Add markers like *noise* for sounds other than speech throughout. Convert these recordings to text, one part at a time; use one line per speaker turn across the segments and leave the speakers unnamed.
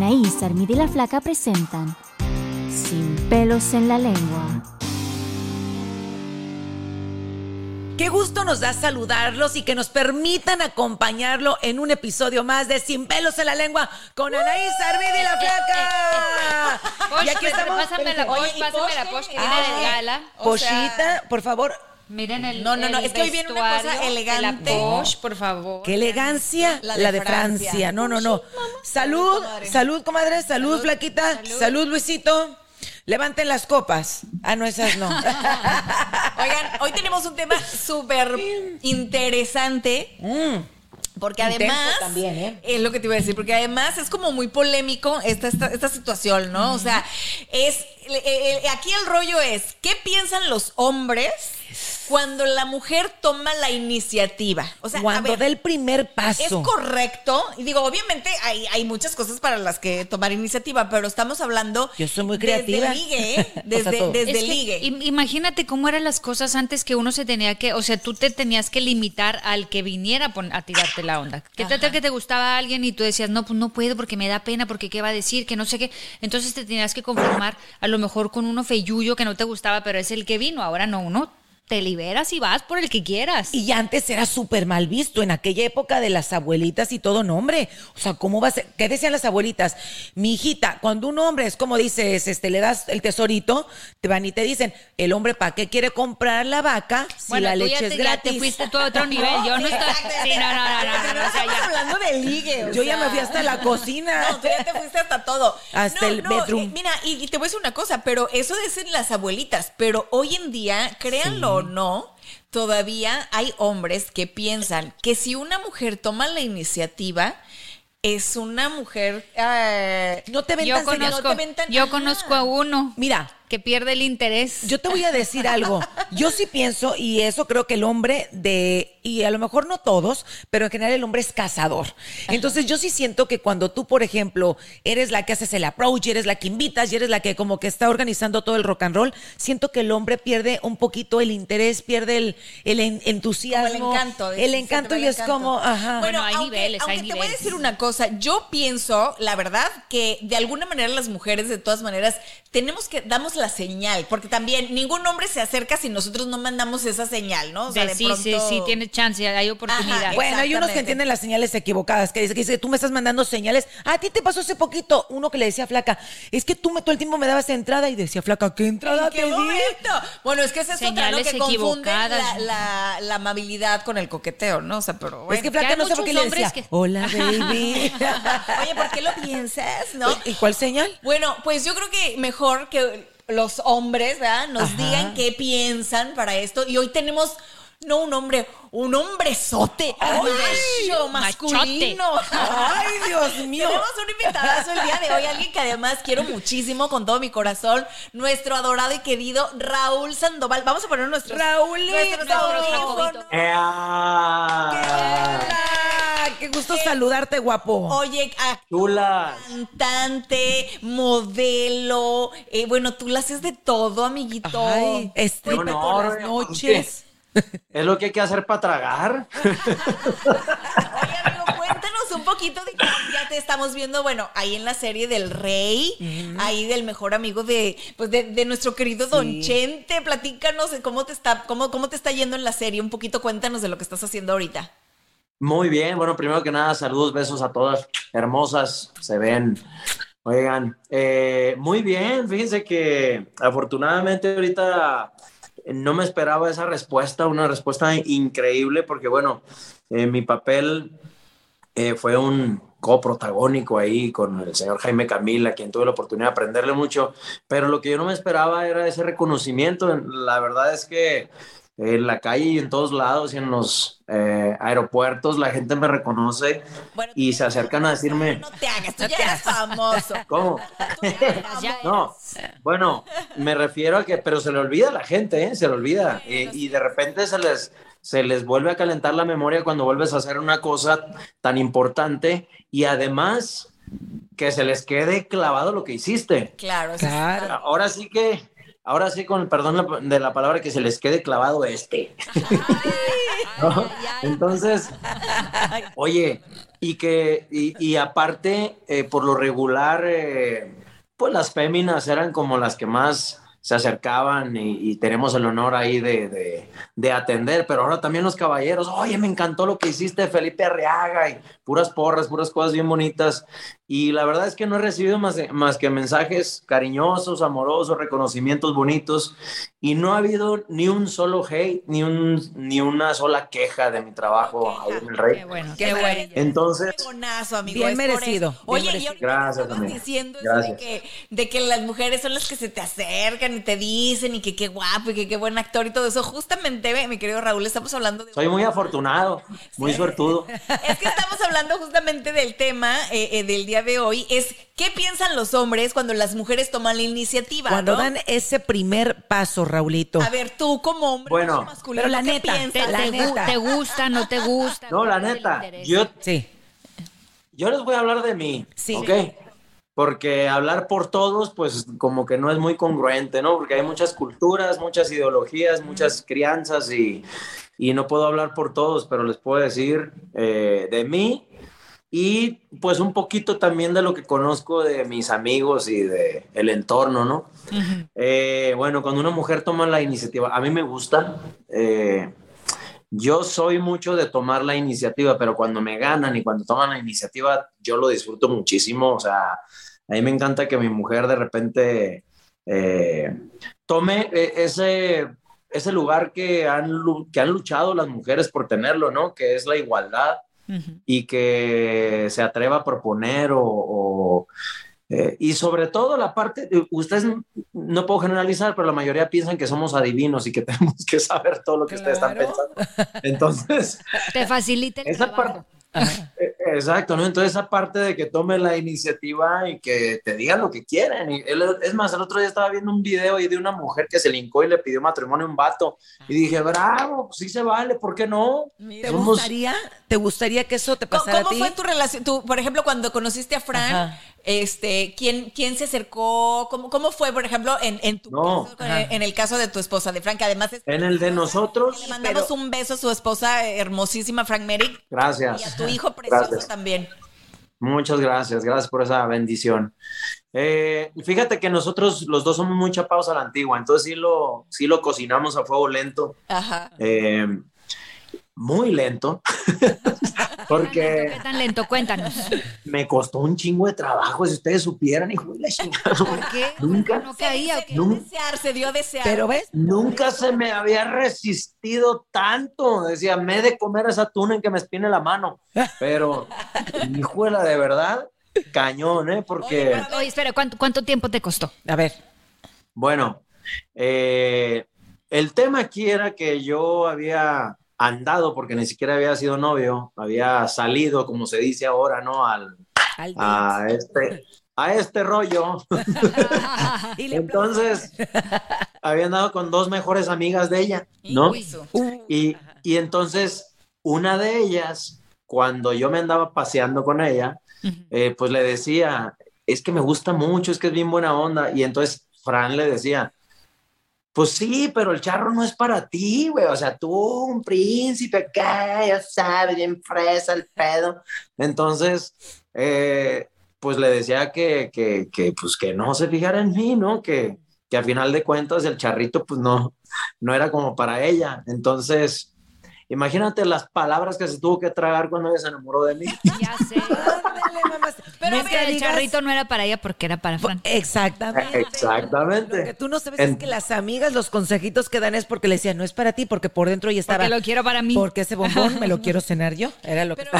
Anaís, Armida y la Flaca presentan Sin pelos en la lengua.
Qué gusto nos da saludarlos y que nos permitan acompañarlo en un episodio más de Sin pelos en la lengua con Anaís Armida y la Flaca. Y aquí
pero
estamos.
pásame la Posh, pásame la Posh que viene
Ah,
de gala.
Poshita, por favor.
Miren el
No, no, no, es que hoy viene una cosa elegante.
La por favor.
Qué elegancia la
La
de, Francia.
Francia.
No, no, no. Salud, salud, comadre. Salud, flaquita. Salud. Luisito. Levanten las copas. Ah, no, esas no. *laughs*
Oigan, hoy tenemos un tema súper interesante. Porque
Mm. Intenso
además,
también, ¿eh?
es lo que te iba a decir, porque además es como muy polémico esta, esta, esta situación, ¿no? O sea, es, aquí el rollo es, ¿qué piensan los hombres cuando la mujer toma la iniciativa? O sea, a
Cuando dé el primer paso.
Es correcto. Y digo, obviamente hay, hay muchas cosas para las que tomar iniciativa, pero estamos hablando.
Yo soy muy creativa.
Desde ligue, ¿eh? *laughs*
O sea,
Desde,
todo.
desde
Es que
ligue.
im- imagínate cómo eran las cosas antes que uno se tenía que, o sea, tú te tenías que limitar al que viniera a, pon- a tirarte la onda. ¿Qué tal que te gustaba alguien y tú decías, no, pues no puedo porque me da pena, porque qué va a decir, que no sé qué? Entonces te tenías que conformar a lo mejor con uno feyuyo que no te gustaba, pero es el que vino. Ahora no, uno te liberas y vas por el que quieras.
Y antes era súper mal visto, en aquella época de las abuelitas y todo nombre. O sea, ¿cómo va a ser? ¿Qué decían las abuelitas? Mi hijita, cuando un hombre es como dices, este, le das el tesorito, te van y te dicen, el hombre, ¿para qué quiere comprar la vaca si
bueno,
la
tú
leche
ya
es
te, ya
gratis?
te fuiste tú a otro nivel. Yo no *laughs* estoy. Sí, no, no, no, no, no, no, o sea,
Estamos
ya.
hablando de ligue. o
Yo ya me fui hasta la cocina. *laughs*
No, tú ya te fuiste hasta todo.
Hasta
No,
el
no,
bedroom.
eh, mira, y, y te voy a decir una cosa, pero eso dicen las abuelitas, pero hoy en día, créanlo o no, todavía hay hombres que piensan que si una mujer toma la iniciativa, es una mujer... eh,
No te ven
Yo conozco,
no te ven tan-
yo conozco a uno.
Mira,
que pierde el interés.
Yo te voy a decir algo. Yo sí pienso, y eso creo que el hombre de, y a lo mejor no todos, pero en general el hombre es cazador. Entonces yo sí siento que cuando tú, por ejemplo, eres la que haces el approach, eres la que invitas y eres la que como que está organizando todo el rock and roll, siento que el hombre pierde un poquito el interés, pierde el, el en- entusiasmo.
Como el encanto.
El
se
encanto y
el
es
encanto.
como, ajá.
Bueno, hay
aunque,
niveles, hay
aunque te voy a decir una cosa, yo pienso, la verdad, que de alguna manera las mujeres, de todas maneras, tenemos que, damos la señal, porque también ningún hombre se acerca si nosotros no mandamos esa señal, ¿no? O sea,
De
de
sí,
pronto-
sí, sí, tiene chance, hay oportunidad.
Ajá,
Bueno, hay unos que entienden las señales equivocadas, que dice, que dice, tú me estás mandando señales. A ti te pasó hace poquito uno que le decía a Flaca, es que tú me, todo el tiempo me dabas entrada y decía, Flaca, ¿qué entrada
¿En qué
te di?
momento? Bueno, es que esa es otra, ¿no?
Señales
Que confunden la, la, la amabilidad con el coqueteo, ¿no? O sea, pero bueno.
Es que Flaca no sé por qué le decía,
que-
hola, baby. *laughs*
Oye, ¿por qué lo piensas, no?
¿Y cuál señal?
Bueno, pues yo creo que mejor que los hombres, ¿verdad? Nos
Ajá.
digan qué piensan para esto. Y hoy tenemos, no un hombre, un hombrezote, macho masculino.
Ay, Dios mío.
Tenemos un invitadazo el día de hoy, alguien que además quiero muchísimo con todo mi corazón, nuestro adorado y querido Raúl Sandoval. Vamos a poner nuestro
Raúlito.
nuestros audífonos.
Qué gusto saludarte, guapo.
Oye,
Chulas.
cantante, modelo, eh, bueno, tú la haces de todo, amiguito.
Ay, este,
honor,
por las
oye,
noches. *laughs*
Es lo que hay que hacer para tragar. *laughs*
Oye, amigo, cuéntanos un poquito de ya te estamos viendo, bueno, ahí en la serie del Rey, ahí del mejor amigo de, pues de, de nuestro querido Don Chente. Platícanos de cómo te está, cómo, cómo te está yendo en la serie. Un poquito cuéntanos de lo que estás haciendo ahorita.
Muy bien, bueno, primero que nada, saludos, besos a todas, hermosas, se ven. Oigan, eh, muy bien, fíjense que afortunadamente ahorita no me esperaba esa respuesta, una respuesta increíble, porque bueno, eh, mi papel eh, fue un coprotagónico ahí con el señor Jaime Camila, quien tuve la oportunidad de aprenderle mucho, pero lo que yo no me esperaba era ese reconocimiento. La verdad es que en la calle y en todos lados y en los eh, aeropuertos la gente me reconoce
Bueno,
y se acercan a decirme,
No te hagas, tú *laughs* ya eres *laughs* famoso.
¿cómo?
Ya
No, bueno, me refiero a que, pero se le olvida a la gente, ¿eh? se le olvida. Y, y de repente se les, se les vuelve a calentar la memoria cuando vuelves a hacer una cosa tan importante y además que se les quede clavado lo que hiciste.
Claro,
Claro.
Ahora sí que, ahora sí con el perdón de la palabra, que se les quede clavado este. ¿No? Entonces, oye, y que, y, y aparte, eh, por lo regular, eh, pues las féminas eran como las que más se acercaban y, y tenemos el honor ahí de, de- de atender, pero ahora también los caballeros, oye, me encantó lo que hiciste, Felipe Arriaga, y puras porras, puras cosas bien bonitas. Y la verdad es que no he recibido más, más que mensajes cariñosos, amorosos, reconocimientos bonitos, y no ha habido ni un solo hate, ni, un, ni una sola queja de mi trabajo ahí en el Rey.
Qué bueno.
Qué
Qué
bueno.
Entonces,
Qué bonazo, amigo.
Bien merecido, bien
Oye, y
merecido.
ahorita
Gracias,
diciendo eso de
Gracias.
que, de que las mujeres son las que se te acercan y te dicen y que qué guapo y que qué buen actor y todo eso. Justamente, mi querido Raúl, estamos hablando de...
soy muy afortunado, muy suertudo.
Es que estamos hablando justamente del tema eh, eh, del día de hoy. Es qué piensan los hombres cuando las mujeres toman la iniciativa.
Cuando
¿no?
dan ese primer paso, Raulito.
A ver, tú como hombre
Bueno.
masculino,
Pero la
¿qué
neta,
piensas?
¿Te,
La
te gu- te gusta, no te gusta?
No, la
¿Cuál es el
neta, yo,
Sí.
yo les voy a hablar de mí,
Sí.
¿ok? Porque hablar por todos, pues como que no es muy congruente, ¿no? Porque hay muchas culturas, muchas ideologías, muchas crianzas y, y no puedo hablar por todos, pero les puedo decir eh, de mí y pues un poquito también de lo que conozco de mis amigos y de el entorno, ¿no? Eh, bueno, cuando una mujer toma la iniciativa, a mí me gusta. eh, yo soy mucho de tomar la iniciativa, pero cuando me ganan y cuando toman la iniciativa, yo lo disfruto muchísimo. O sea, a mí me encanta que mi mujer de repente eh, tome eh, ese, ese lugar que han, que han luchado las mujeres por tenerlo, ¿no? Que es la igualdad y que se atreva a proponer o, o, eh, y sobre todo la parte, eh, ustedes no puedo generalizar, pero la mayoría piensan que somos adivinos y que *laughs* tenemos que saber todo lo que ustedes están pensando. Entonces, *laughs*
Te facilita el
esa
trabajo.
parte, exacto, ¿no? Entonces esa parte de que tome la iniciativa y que te digan lo que quieren. Y él- es más, el otro día estaba viendo un video ahí de una mujer que se lincó y le pidió matrimonio a un vato. Y dije, bravo, pues sí se vale, ¿por qué no?
¿Te
Somos-
gustaría, ¿Te gustaría que eso te
¿Cómo,
pasara
cómo
a ti?
fue tu relación? Tú, por ejemplo, cuando conociste a Fran,
Ajá.
Este, ¿quién, ¿quién se acercó? ¿Cómo, cómo fue, por ejemplo, en, en tu
No.
caso, en, en el caso de tu esposa, de Frank, que además es...
En el de nosotros,
Le mandamos un beso a su esposa hermosísima, Frank Merrick, y a
gracias.
tu hijo precioso
Gracias.
también.
Muchas gracias, gracias por esa bendición. Eh, fíjate que nosotros los dos somos muy chapados a la antigua, entonces sí lo, sí lo cocinamos a fuego lento,
Ajá.
eh, muy lento, *laughs* porque
¿Qué tan lento? Cuéntanos.
me costó un chingo de trabajo, si ustedes supieran, hijo de la chingada.
¿Por qué?
Nunca,
No caía.
Se desear, se dio a desear.
Pero ves,
nunca se me había resistido tanto. Decía, me he de comer esa tuna en que me espine la mano. Pero, hijuela, de verdad, cañón, ¿eh? Porque,
Oye, espera, ¿cuánto, cuánto tiempo te costó?
a ver,
bueno, eh, el tema aquí era que yo había andado, porque ni siquiera había sido novio, había salido, como se dice ahora, ¿no? Al,
al
a este, a este rollo. *laughs* Entonces, había andado con dos mejores amigas de ella, ¿no?
Uh,
Y, y entonces, una de ellas, cuando yo me andaba paseando con ella, eh, pues le decía, es que me gusta mucho, es que es bien buena onda. Y entonces Fran le decía, pues sí, pero el charro no es para ti, güey. O sea, tú, un príncipe acá, ya sabes, bien fresa el pedo. Entonces, eh, pues le decía que, que, que, pues que no se fijara en mí, ¿no? Que, que a final de cuentas el charrito, pues no, no era como para ella. Entonces, imagínate las palabras que se tuvo que tragar cuando ella se enamoró de mí.
Ya sé. Pero
No
es que el
digas-
charrito no era para ella porque era para Fran.
Exactamente.
Exactamente.
Lo que tú no sabes es que las amigas, los consejitos que dan es porque le decían, no es para ti, porque por dentro ella estaba.
Porque lo quiero para mí.
Porque ese bombón me lo *laughs* quiero cenar yo. Era lo que.
Pero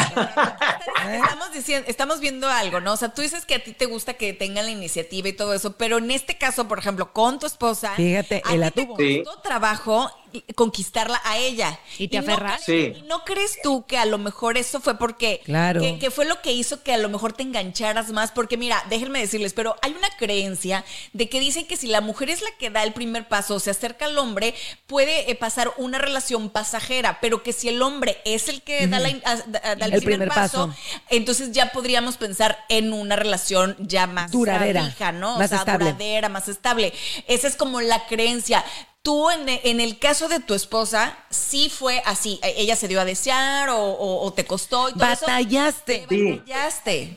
estamos diciendo, estamos viendo algo, ¿no? O sea, tú dices que a ti te gusta que tengan la iniciativa y todo eso, pero en este caso, por ejemplo, con tu esposa,
Fíjate,
a
él la
ti te.
Sí.
trabajo conquistarla a ella.
¿Y te
no
aferras?
crees-
Sí.
¿Y no crees tú que a lo mejor eso fue porque
Claro.
que, que fue lo que hizo que a lo mejor te engancharas más? Porque mira, déjenme decirles, pero hay una creencia de que dicen que si la mujer es la que da el primer paso, se acerca al hombre, puede eh, pasar una relación pasajera, pero que si el hombre es el que da, la in- a- da- da el,
El
primer,
primer
paso,
paso.
entonces ya podríamos pensar en una relación ya más
Duradera,
fija, ¿no?
más
o sea,
estable.
duradera, más estable. Esa es como la creencia. Tú, en, en el caso de tu esposa, sí fue así. ¿E- ¿Ella se dio a desear o, o- o te costó y todo eso?
Batallaste.
Sí.
Batallaste.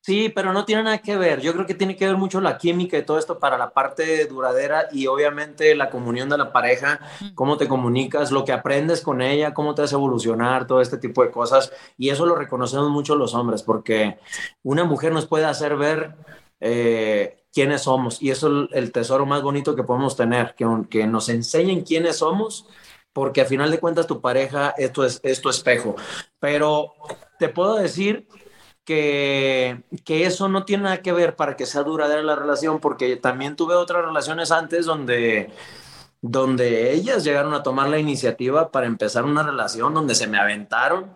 Sí, pero no tiene nada que ver. Yo creo que tiene que ver mucho la química y todo esto para la parte duradera y obviamente la comunión de la pareja, cómo te comunicas, lo que aprendes con ella, cómo te hace evolucionar, todo este tipo de cosas. Y eso lo reconocemos mucho los hombres, porque una mujer nos puede hacer ver eh, quiénes somos y eso es el tesoro más bonito que podemos tener, que, que nos enseñen quiénes somos. Porque a final de cuentas tu pareja esto es, es tu espejo. Pero te puedo decir que, que eso no tiene nada que ver para que sea duradera la relación, porque también tuve otras relaciones antes donde, donde ellas llegaron a tomar la iniciativa para empezar una relación, donde se me aventaron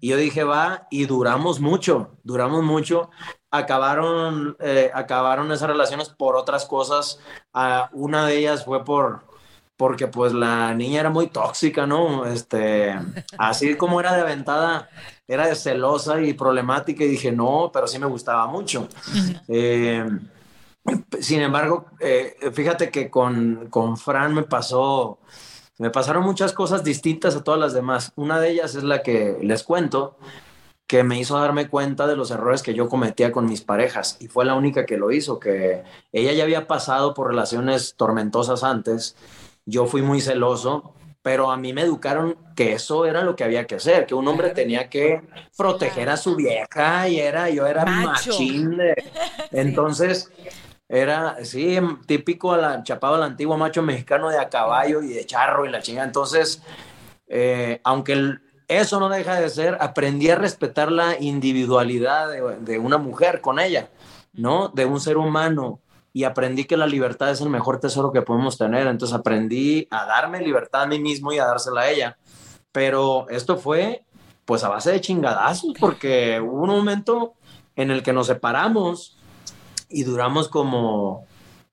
y yo dije, va, y duramos mucho, duramos mucho. Acabaron, eh, acabaron esas relaciones por otras cosas. Ah, una de ellas fue por, porque pues la niña era muy tóxica, ¿no? Este, así como era de aventada, era de celosa y problemática y dije, no, pero sí me gustaba mucho. Eh, sin embargo, eh, fíjate que con, con Fran me pasó, me pasaron muchas cosas distintas a todas las demás. Una de ellas es la que les cuento, que me hizo darme cuenta de los errores que yo cometía con mis parejas y fue la única que lo hizo, que ella ya había pasado por relaciones tormentosas antes, yo fui muy celoso, pero a mí me educaron que eso era lo que había que hacer, que un hombre tenía que proteger a su vieja y era, yo era
Macho.
machín de- *laughs* entonces... Era, sí, típico a la, chapado al antiguo macho mexicano de a caballo y de charro y la chinga. Entonces, eh, aunque el- eso no deja de ser, aprendí a respetar la individualidad de, de una mujer con ella, ¿no? De un ser humano. Y aprendí que la libertad es el mejor tesoro que podemos tener. Entonces aprendí a darme libertad a mí mismo y a dársela a ella. Pero esto fue, pues, a base de chingadazos, porque hubo un momento en el que nos separamos y duramos como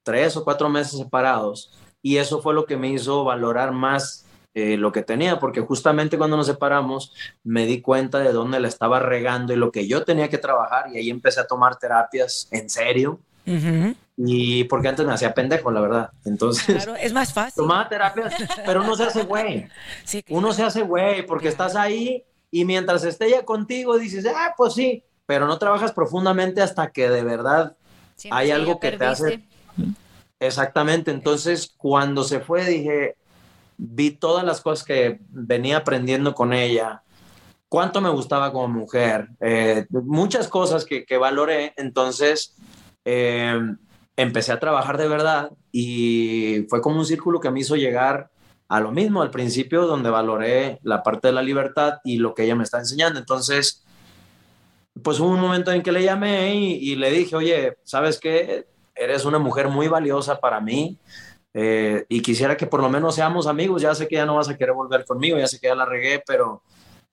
tres o cuatro meses separados. Y eso fue lo que me hizo valorar más eh, lo que tenía, porque justamente cuando nos separamos me di cuenta de dónde la estaba regando y lo que yo tenía que trabajar y ahí empecé a tomar terapias en serio.
Ujú.
Y porque antes me hacía pendejo, la verdad. Entonces,
Claro, es más fácil.
tomaba terapias, pero uno se hace güey. *laughs*
Sí,
Uno se hace güey porque estás ahí y mientras esté ella contigo dices, ah, pues sí, pero no trabajas profundamente hasta que de verdad
Sientes
hay algo
ya
que te hace
perdiste.
Exactamente, entonces cuando se fue dije, vi todas las cosas que venía aprendiendo con ella, cuánto me gustaba como mujer, eh, muchas cosas que, que valoré, entonces eh, empecé a trabajar de verdad y fue como un círculo que me hizo llegar a lo mismo al principio, donde valoré la parte de la libertad y lo que ella me está enseñando, entonces pues hubo un momento en que le llamé y, y le dije, oye, ¿sabes qué? Eres una mujer muy valiosa para mí eh, y quisiera que por lo menos seamos amigos. Ya sé que ya no vas a querer volver conmigo, ya sé que ya la regué, pero,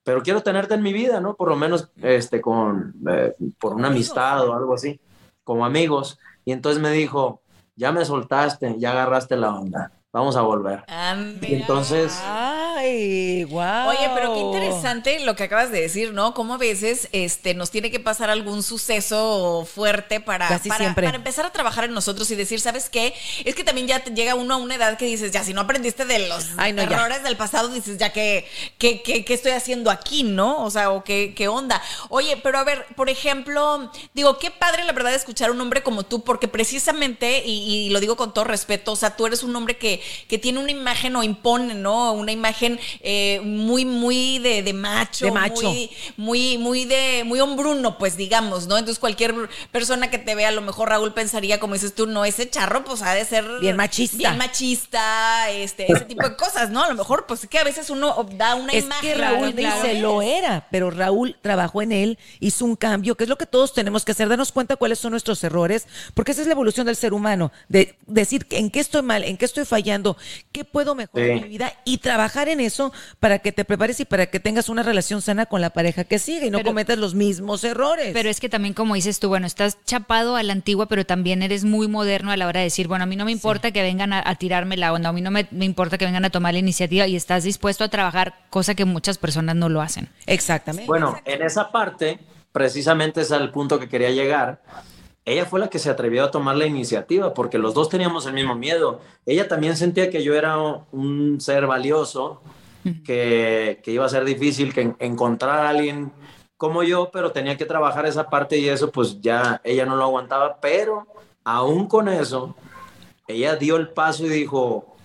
pero quiero tenerte en mi vida, ¿no? Por lo menos este, con, eh, por una amistad o algo así, como amigos. Y entonces me dijo, ya me soltaste, ya agarraste la onda, vamos a volver.
Ah,
Y entonces,
Ay, wow.
Oye, pero qué interesante lo que acabas de decir, ¿no? Cómo a veces este, nos tiene que pasar algún suceso fuerte para,
Casi
para,
siempre.
para empezar a trabajar en nosotros y decir, ¿sabes qué? Es que también ya te llega uno a una edad que dices, ya si no aprendiste de los
Ay, no, ya.
errores del pasado, dices, ya que, que, que- ¿qué estoy haciendo aquí, no? O sea, o qué, qué onda. Oye, pero a ver, por ejemplo, digo, qué padre la verdad escuchar un hombre como tú, porque precisamente, y, y lo digo con todo respeto, o sea, tú eres un hombre que, que tiene una imagen o impone, ¿no? Una imagen eh, muy, muy de, de macho.
De macho.
Muy, muy, muy de, muy hombruno, pues digamos, ¿no? Entonces cualquier persona que te vea, a lo mejor Raúl pensaría, como dices tú, no, ese charro, pues ha de ser
Bien machista.
Bien machista, este, ese tipo de cosas, ¿no? A lo mejor, pues que a veces uno da una
Es
imagen.
que Raúl
claro,
dice, lo era, pero Raúl trabajó en él, hizo un cambio, que es lo que todos tenemos que hacer, darnos cuenta cuáles son nuestros errores, porque esa es la evolución del ser humano, de decir en qué estoy mal, en qué estoy fallando, qué puedo mejorar
Sí.
en mi vida y trabajar en eso para que te prepares y para que tengas una relación sana con la pareja que sigue y no
Pero-
cometas los mismos errores.
Pero es que también, como dices tú, bueno, estás chapado a la antigua, pero también eres muy moderno a la hora de decir, bueno, a mí no me importa que vengan a, a tirarme la onda, a mí no me, me importa que vengan a tomar la iniciativa y estás dispuesto a trabajar, cosa que muchas personas no lo hacen.
Exactamente.
Bueno, en esa parte, precisamente es al punto que quería llegar. Ella fue la que se atrevió a tomar la iniciativa porque los dos teníamos el mismo miedo. Ella también sentía que yo era un ser valioso, que, que iba a ser difícil que en- encontrar a alguien como yo, pero tenía que trabajar esa parte y eso pues ya ella no lo aguantaba, pero aún con eso, ella dio el paso y dijo,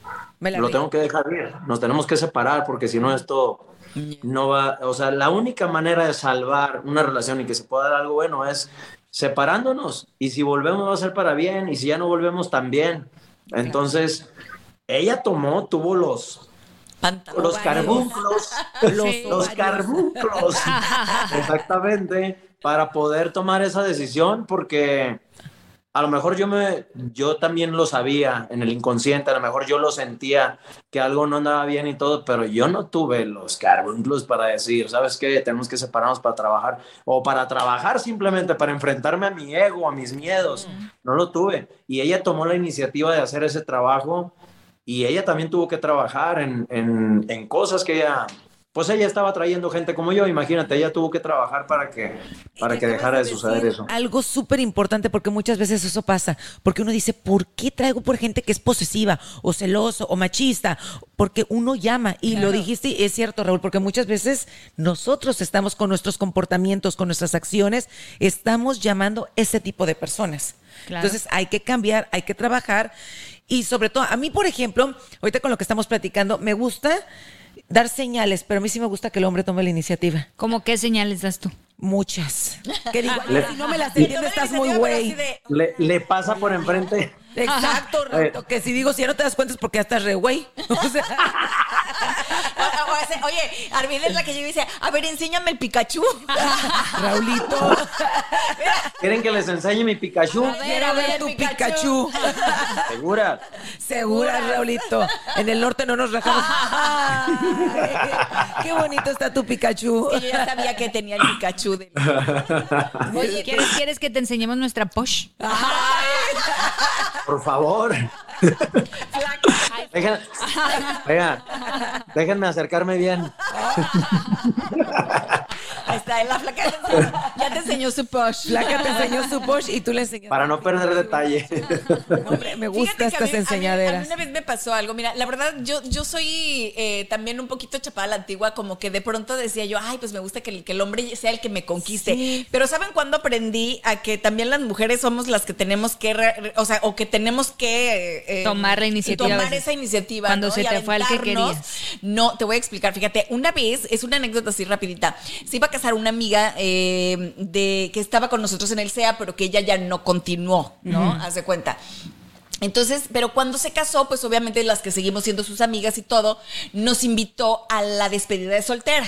Me
lo tengo que dejar ir, nos tenemos que separar porque si no esto no va, o sea, la única manera de salvar una relación y que se pueda dar algo bueno es separándonos y si volvemos va a ser para bien y si ya no volvemos también. Entonces, ella tomó, tuvo los los carbunclos, *laughs*
Los
carbunclos, *laughs* exactamente, para poder tomar esa decisión, porque a lo mejor yo me, yo también lo sabía en el inconsciente, a lo mejor yo lo sentía que algo no andaba bien y todo, pero yo no tuve los carbunclos para decir, ¿sabes qué? Tenemos que separarnos para trabajar, o para trabajar simplemente, para enfrentarme a mi ego, a mis miedos, no lo tuve. Y ella tomó la iniciativa de hacer ese trabajo y ella también tuvo que trabajar en, en, en cosas que ella, pues ella estaba trayendo gente como yo, imagínate, ella tuvo que trabajar para que, para que dejara de suceder eso.
Algo súper importante porque muchas veces eso pasa, porque uno dice, ¿por qué traigo por gente que es posesiva o celoso o machista? Porque uno llama y lo dijiste, y es cierto Raúl, porque muchas veces nosotros estamos con nuestros comportamientos, con nuestras acciones, estamos llamando ese tipo de personas.
Claro.
Entonces hay que cambiar, hay que trabajar y sobre todo, a mí por ejemplo, ahorita con lo que estamos platicando, me gusta dar señales, pero a mí sí me gusta que el hombre tome la iniciativa.
¿Cómo qué señales das tú?
Muchas. Que digo,
Le-
"Ay, si no me las
la
estás muy güey.
de,
Le, le pasa por enfrente.
Exacto, Rato, que si digo, si ya no te das cuenta es porque ya estás re güey. *laughs* O sea,
Oye, Arvida es la que llega y dice, a ver, enséñame el Pikachu. *laughs*
Raulito, *laughs*
¿Quieren que les enseñe mi Pikachu?
A ver,
quiero
a
ver
ver,
tu
Pikachu.
Pikachu. *laughs*
Segura.
Segura, Raulito. En el norte no nos rajamos. Ay, qué bonito está tu Pikachu.
Yo ya sabía que tenía el Pikachu. De...
Oye, ¿quieres, ¿quieres que te enseñemos nuestra posh?
Por favor. Déjenme acercarme bien.
Ahí está, la flaca ya te enseñó, su posh.
Flaca te enseñó su posh y tú le enseñaste.
Para no perder detalle.
Hombre, me gustan
Fíjate que a
estas
mí- a mí-
enseñaderas.
A mí, una vez me pasó algo. Mira, la verdad, yo, yo soy eh, también un poquito chapada a la antigua, como que de pronto decía yo, ay, pues me gusta que el, que el hombre sea el que me conquiste.
Sí.
Pero ¿saben cuándo aprendí a que también las mujeres somos las que tenemos que, o sea, o que tenemos que eh,
Tomar la iniciativa a
Tomar esa iniciativa.
Cuando
¿no?
se
Y
te fue al que querías.
No, te voy a explicar. Fíjate, una vez, es una anécdota así rapidita. Se iba a casar una amiga eh, de que estaba con nosotros en el SEA, pero que ella ya no continuó, ¿no? Haz de cuenta. Entonces, pero cuando se casó, pues obviamente las que seguimos siendo sus amigas y todo, nos invitó a la despedida de soltera.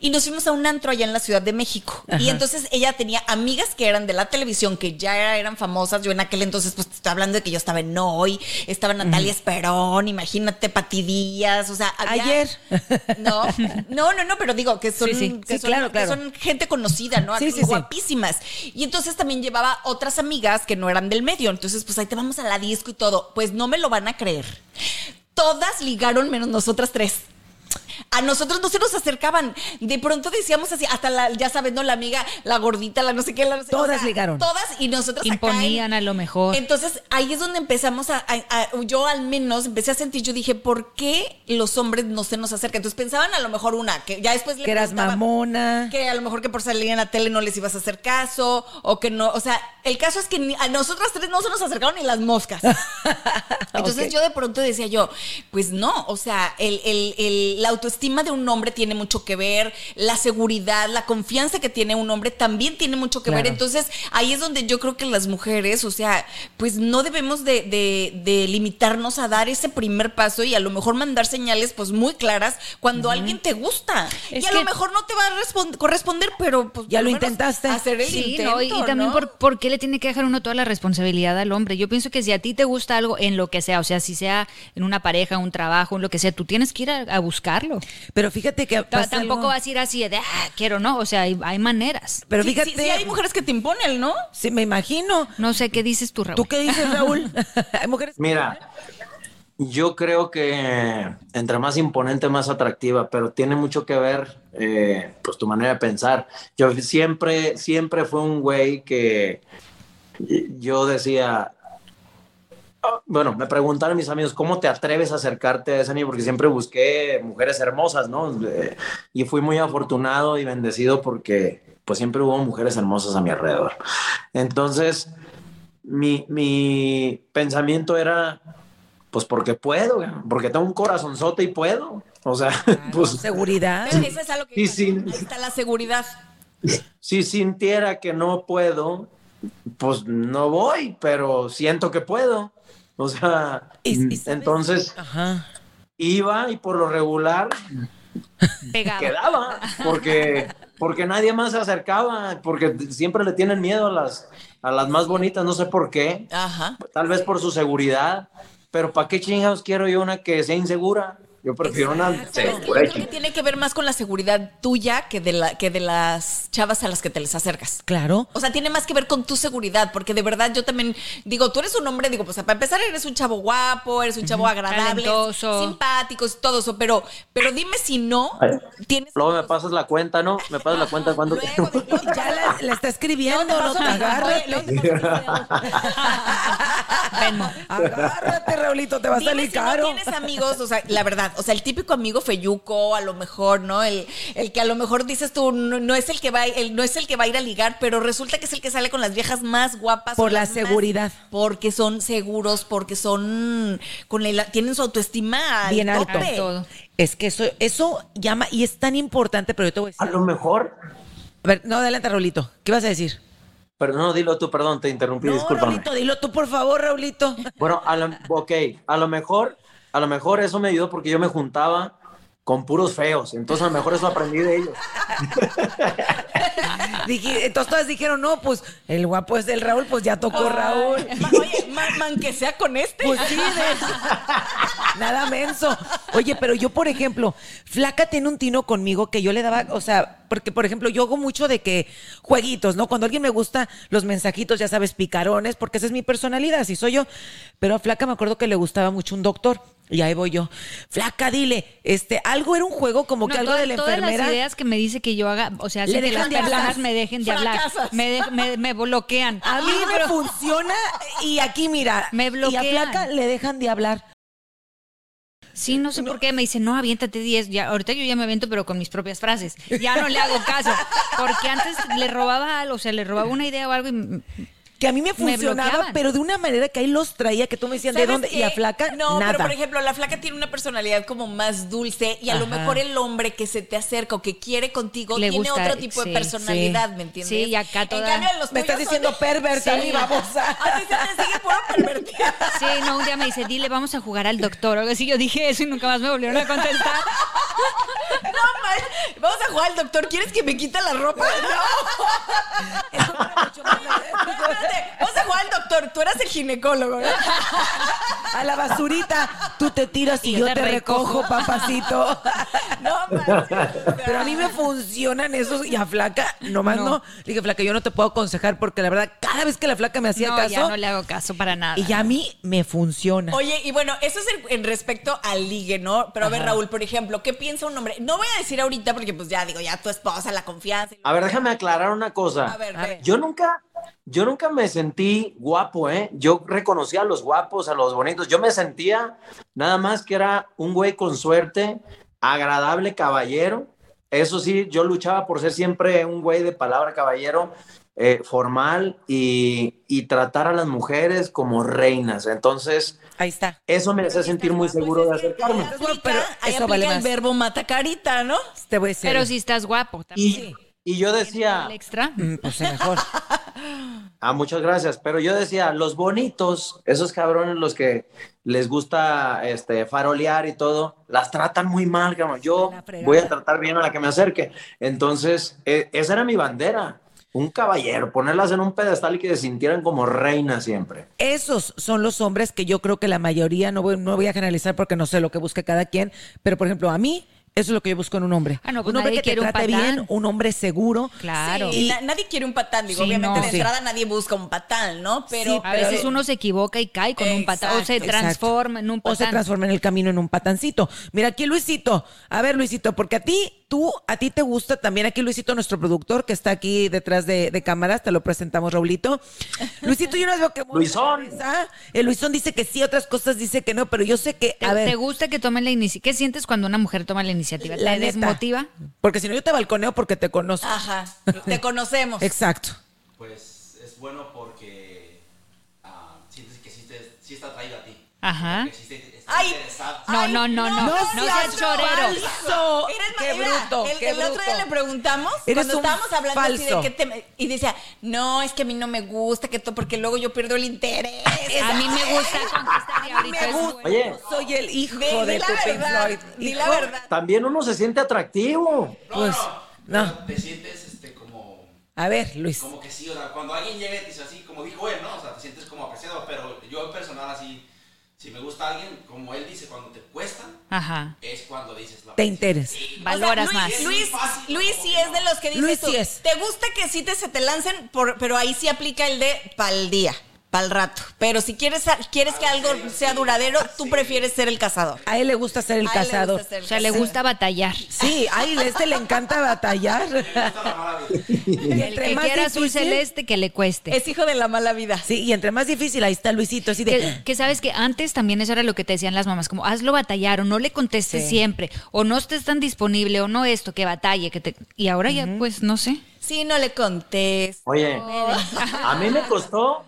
Y nos fuimos a un antro allá en la Ciudad de México. Y entonces ella tenía amigas que eran de la televisión, que ya eran famosas. Yo en aquel entonces, pues te estoy hablando de que yo estaba en Hoy, estaba Natalia Esperón, imagínate, Pati Díaz, o sea, había-
Ayer. *laughs*
No, no, no, no, pero digo que son,
Sí, sí.
que
Sí,
son-
claro,
que son gente conocida, ¿no? Guapísimas. Y entonces también llevaba otras amigas que no eran del medio. Entonces, pues ahí te vamos a la disco y todo. Pues no me lo van a creer. Todas ligaron menos nosotras tres. A nosotros no se nos acercaban. De pronto decíamos así, hasta la, ya sabes, ¿no? La amiga, la gordita, la no sé qué. La no sé-
Todas ligaron.
Todas y nosotros acá
Imponían
en-
a lo mejor.
Entonces ahí es donde empezamos a, a- a- yo al menos empecé a sentir, yo dije, ¿por qué los hombres no se nos acercan? Entonces pensaban a lo mejor una, que ya después le
Que eras mamona.
Que a lo mejor que por salir en la tele no les ibas a hacer caso, o que no, o sea, el caso es que ni- a nosotras tres no se nos acercaron ni las moscas. *laughs* Entonces yo de pronto decía yo, pues no, o sea, el, el- el- la autoestima de un hombre tiene mucho que ver, la seguridad, la confianza que tiene un hombre también tiene mucho que ver. Entonces ahí es donde yo creo que las mujeres, o sea, pues no debemos de, de- de limitarnos a dar ese primer paso y a lo mejor mandar señales pues muy claras cuando alguien te gusta.
Es
y a lo mejor no te va a respon- corresponder, pero pues
Ya lo intentaste.
Hacer el
Sí,
intento,
¿no? Y, y también
¿no?
por, por qué le tiene que dejar uno toda la responsabilidad al hombre. Yo pienso que si a ti te gusta algo en lo que sea, o sea, si sea en una pareja, un trabajo, en lo que sea, tú tienes que ir a, a buscarlo.
Pero fíjate que
Tampoco
algo-
vas a ir así de, ah, quiero, ¿no? O sea, hay, hay maneras.
Pero fíjate,
sí, sí hay mujeres que te imponen, ¿no?
Sí, me imagino.
No sé qué dices tú, Raúl.
¿Tú qué dices, Raúl? *laughs* Hay mujeres.
Mira, yo creo que entre más imponente, más atractiva, pero tiene mucho que ver, eh, pues, tu manera de pensar. Yo siempre, siempre fue un güey que yo decía, bueno, me preguntaron mis amigos, ¿cómo te atreves a acercarte a ese niño? Porque siempre busqué mujeres hermosas, ¿no? Eh, Y fui muy afortunado y bendecido porque, pues, siempre hubo mujeres hermosas a mi alrededor. Entonces, mi, mi pensamiento era, pues porque puedo, porque tengo un corazonzote y puedo. O sea, *laughs* pues
Seguridad.
Pero eso es algo que
Sí, sí.
ahí está la seguridad.
si sintiera que no puedo, pues no voy, pero siento que puedo. O sea,
Y- y sabes-
entonces
Ajá.
iba y por lo regular
Pegado.
quedaba, porque, porque nadie más se acercaba, porque siempre le tienen miedo a las, a las más bonitas, no sé por qué.
Ajá.
Tal vez por su seguridad, pero ¿para qué chingados quiero yo una que sea insegura? Yo prefiero una.
Yo
segura.
creo que tiene que ver más con la seguridad tuya que de, la, que de las chavas a las que te les acercas.
Claro.
O sea, tiene más que ver con tu seguridad, porque de verdad yo también digo, tú eres un hombre, digo, pues para empezar eres un chavo guapo, eres un chavo agradable,
Talentoso.
simpático, todo eso, pero, pero dime si no
Ay.
tienes.
Luego me pasas la cuenta, ¿no? Me pasas la cuenta cuando...
Luego, te *laughs*
Ya la, la está escribiendo, no
paso
te
mi-
agárrate. Raulito, te va a salir
si no
caro.
tienes amigos, o sea, la verdad, o sea, el típico amigo feyuco, a lo mejor, ¿no? El, el que a lo mejor dices tú, no, no es el que va, el, no es el que va a ir a ligar, pero resulta que es el que sale con las viejas más guapas.
Por la
más-
seguridad.
porque son seguros, porque son, con el, tienen su autoestima al
Bien alto.
Todo.
Es que eso, eso llama y es tan importante, pero yo te voy a
A
decir.
lo mejor...
A ver, no, adelante, Raulito. ¿Qué vas a decir?
Pero no, dilo tú, perdón, te interrumpí,
No,
discúlpame.
Raulito, dilo tú, por favor, Raulito.
Bueno, a lo, ok, a lo mejor, a lo mejor eso me ayudó porque yo me juntaba con puros feos, entonces a lo mejor eso aprendí de ellos. *laughs*
Entonces todas dijeron, no, pues el guapo es del Raúl, pues ya tocó Raúl.
Ma- Oye, man, man, que sea con este.
Pues sí, de- *laughs* nada menso. Oye, pero yo, por ejemplo, Flaca tiene un tino conmigo que yo le daba, o sea, porque, por ejemplo, yo hago mucho de que jueguitos, ¿no? Cuando alguien me gusta, los mensajitos, ya sabes, picarones, porque esa es mi personalidad, así soy yo. Pero a Flaca me acuerdo que le gustaba mucho un doctor. Y ahí voy yo. Flaca, dile, este, algo era un juego como que algo
todas-
de la
todas
enfermera.
las ideas que me dice que yo haga, o sea,
Le
las
dejan de hablar.
me dejen de hablar. Me, de- me, me bloquean.
A mí me
Pero-
funciona y aquí mira,
Me
y a
bloquean.
Flaca le dejan de hablar.
Sí, no sé por qué me dice, no, aviéntate 10. Ya, ahorita yo ya me aviento, pero con mis propias frases. Ya no le hago caso. Porque antes le robaba algo, o sea, le robaba una idea o algo y
Que a mí me funcionaba, pero de una manera que ahí los traía, que tú me decías, ¿de
¿Sabes
dónde?
qué?
Y a Flaca,
No,
nada.
pero por ejemplo, la flaca tiene una personalidad como más dulce y a lo mejor el hombre que se te acerca o que quiere contigo
Le
tiene
gusta,
otro tipo
sí,
de personalidad,
sí.
¿me entiendes?
Sí, y acá toda-
En cambio, los
Me estás diciendo
son-
perversa, mi babosa.
A ti se te sigue puro pervertida.
Sí, no, un día me dice, dile, vamos a jugar al doctor. O algo así, yo dije eso y nunca más me volvieron a contestar. *laughs*
No, man. Vamos a jugar al doctor. ¿Quieres que me quite la ropa? *laughs* No. *laughs* Espérate, Vamos a jugar al doctor. Tú eras el ginecólogo, ¿no? *laughs*
A la basurita, tú te tiras y,
Y
yo te
te
recojo,
recojo. *laughs*
papacito.
No.
Pero a mí me funcionan esos y a Flaca, nomás no.
No.
Le dije, Flaca, yo no te puedo aconsejar porque la verdad, cada vez que la Flaca me hacía
no,
caso,
ya no le hago caso para nada.
y ya a mí me funciona.
Oye, y bueno, eso es en, en respecto al ligue, ¿no? Pero a ver. Raúl, por ejemplo, ¿qué piensa un hombre? No voy a decir ahorita porque pues ya digo, ya tu esposa, la confianza.
A ver, déjame aclarar una cosa.
A ver,
A
ve.
ver.
Yo nunca, yo nunca me sentí guapo, ¿eh? Yo reconocía a los guapos, a los bonitos. Yo me sentía nada más que era un güey con suerte, agradable caballero. Eso sí, yo luchaba por ser siempre un güey de palabra caballero, eh, formal y, y tratar a las mujeres como reinas. Entonces,
Ahí está.
eso me hacía sentir muy seguro de
Pues
acercarme.
Pero
ahí
eso
aplica
vale
el verbo mata carita, ¿no?
Te voy a decir.
Pero si estás guapo también.
Y, y yo decía,
El extra.
Mm, Pues mejor. *laughs*
Ah, muchas gracias. Pero yo decía, los bonitos, esos cabrones, los que les gusta este, farolear y todo, las tratan muy mal, cabrón. Yo voy a tratar bien a la que me acerque. Entonces, eh, esa era mi bandera. Un caballero, ponerlas en un pedestal y que se sintieran como reinas siempre.
Esos son los hombres que yo creo que la mayoría, no voy, no voy a generalizar porque no sé lo que busca cada quien, pero por ejemplo, a mí, eso es lo que yo busco en un hombre.
Ah, no, pues
un hombre que te trate
patán.
bien, un hombre seguro.
Claro.
Sí, na- nadie quiere un patán, digo,
Sí,
obviamente
no.
de
Sí.
entrada nadie busca un patán, ¿no? Pero,
Sí,
A
pero-
veces uno se equivoca y cae con un patán. O se
Exacto,
transforma en un
O se
patán.
transforma en el camino en un patancito. Mira aquí Luisito. A ver, Luisito, porque a ti, tú, a ti te gusta también aquí Luisito, nuestro productor, que está aquí detrás de, de cámaras, te lo presentamos, Raulito. *laughs* Luisito, yo no veo que...
Luisón.
El Luisón dice que sí, otras cosas dice que no, pero yo sé que,
¿Te,
a ver...
te gusta que tomen la iniciativa? ¿Qué sientes cuando una mujer toma la iniciativa?
La
¿Te
neta.
desmotiva?
Porque si no, yo te balconeo porque te conozco.
Ajá, te conocemos.
Exacto.
Pues es bueno porque ah, sientes que sí, te- sí está atraído a ti.
Ajá.
Que sí te- estás
Ay.
No, no, no, no.
no
No
seas
seas chorero.
falso.
Eres
Qué bruto,
El,
qué
el otro día le preguntamos,
Eres
cuando
un
estábamos hablando así
falso.
de que te, y decía, no, es que a mí no me gusta, que to- porque luego yo pierdo el interés.
A mí me gusta conquistar y ahorita es bueno.
Oye,
Soy el hijo
Di-
de
la
tu Pink
verdad,
Floyd.
di la
Hijo,
verdad.
también uno se siente atractivo.
Pues, no.
Te sientes este, como,
A ver, Luis.
como que sí, o sea, cuando alguien llega y te dice así, como dijo él, ¿no? O sea, te sientes como apreciado, pero yo en personal así, si me gusta alguien, como él dice, cuando te cuesta,
Ajá.
es cuando dices la
Te interesa.
O sea,
Valoras
Luis,
más.
Luis, Luis sí es de los que dices
Luis
tú,
sí es.
te gusta que sí te se te lancen, por, pero ahí sí aplica el de pa'l día, pa'l rato. Pero si quieres, quieres que algo sea duradero, tú prefieres ser el cazador.
A él le gusta ser el
A
cazador.
ser el
O sea, le gusta batallar.
Sí, a él este le encanta batallar. Y
El
entre
que
más
quiera azul celeste, que le cueste.
Es hijo de la mala vida.
Sí, y entre más difícil, ahí está Luisito, así de...
Que, que sabes que antes también eso era lo que te decían las mamás, como hazlo batallar o no le contestes
Sí.
siempre, o no estés tan disponible, o no esto, que batalle, que te... Y ahora ya, pues, no sé.
Sí, no le contés.
Oye, *laughs* a mí me costó,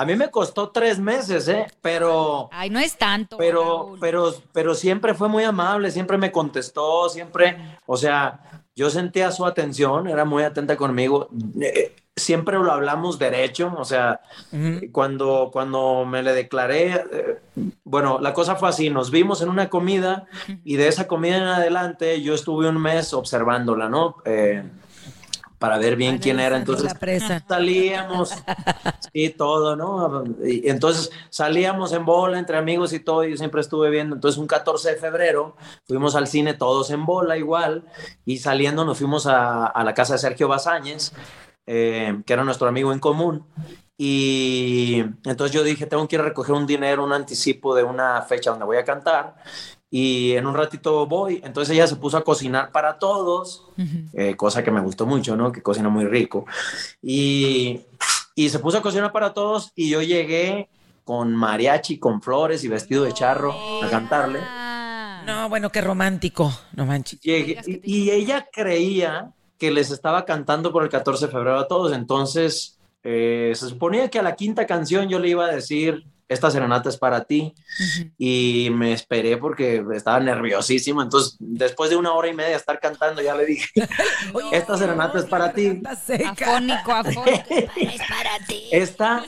a mí me costó tres meses, ¿eh? Pero,
Ay, no es tanto.
pero,
Raúl.
pero, pero siempre fue muy amable, siempre me contestó, siempre, o sea, yo sentía su atención, era muy atenta conmigo. eh, Siempre lo hablamos derecho, o sea, cuando, cuando me le declaré, eh, bueno, la cosa fue así, nos vimos en una comida y de esa comida en adelante yo estuve un mes observándola, ¿no? Eh, para ver bien quién era, entonces
presa.
salíamos y todo, ¿no? Y entonces salíamos en bola entre amigos y todo, y yo siempre estuve viendo. Entonces, un 14 de febrero fuimos al cine todos en bola igual, y saliendo nos fuimos a, a la casa de Sergio Bazáñez, eh, que era nuestro amigo en común. Y entonces yo dije, tengo que ir a recoger un dinero, un anticipo de una fecha donde voy a cantar. Y en un ratito voy. Entonces ella se puso a cocinar para todos, eh, cosa que me gustó mucho, ¿no? Que cocina muy rico. Y, y se puso a cocinar para todos y yo llegué con mariachi, con flores y vestido de charro a cantarle.
Ah.
No, bueno, qué romántico. No manches.
Llegué, y, y ella creía que les estaba cantando por el 14 de febrero a todos. Entonces, eh, se suponía que a la quinta canción yo le iba a decir, esta serenata es para ti. Y me esperé porque estaba nerviosísimo. Entonces, después de una hora y media de estar cantando, ya le dije, *laughs* esta serenata es para ti.
Afónico, afónico. *laughs* es para ti.
Esta,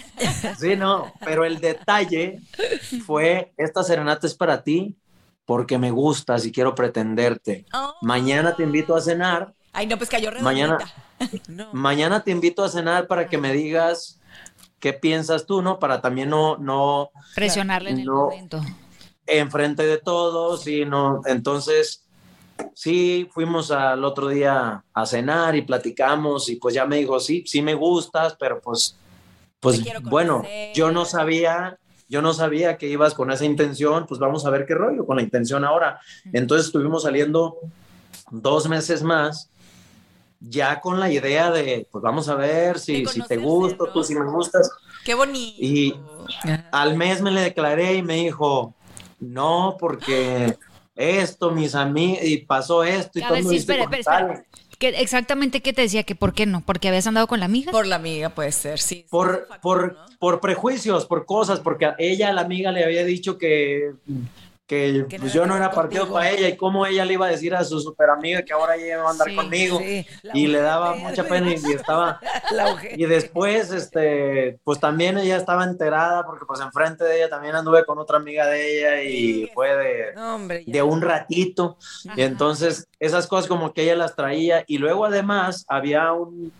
sí, no, pero el detalle fue, esta serenata es para ti porque me gustas y quiero pretenderte.
Oh.
Mañana te invito a cenar,
Ay, no, pues cayó redondita.
mañana, *laughs*
No.
mañana te invito a cenar para que me digas qué piensas tú, ¿no? Para también no, no,
Presionarle en el
No.
momento.
enfrente de todos y no, entonces sí, fuimos al otro día a cenar y platicamos y pues ya me dijo, sí, sí me gustas, pero pues, pues bueno, yo no sabía, yo no sabía que ibas con esa intención, pues vamos a ver qué rollo con la intención ahora. Entonces estuvimos saliendo dos meses más, ya con la idea de, pues vamos a ver si, si te gusto, tú si me gustas.
Qué bonito.
Y al mes me le declaré y me dijo, no, porque esto, mis amigos, y pasó esto y
A
todo
ver,
me
sí, espera, espera, espera. ¿Qué- exactamente qué te decía? ¿Que por qué no? ¿Porque habías andado con la amiga?
Por la amiga puede ser, sí.
por, por, por prejuicios, por cosas, porque a ella, la amiga, le había dicho que, que,
Que
pues yo no era partido
contigo.
para ella y cómo ella le iba a decir a su super amiga que ahora ella iba a andar
Sí,
conmigo
sí,
y le daba mucha pena y, y estaba *laughs* y después este pues también ella estaba enterada porque pues enfrente de ella también anduve con otra amiga de ella y
Sí,
fue de
No, hombre, ya.
de un ratito. Y entonces esas cosas como que ella las traía. Y luego además había un,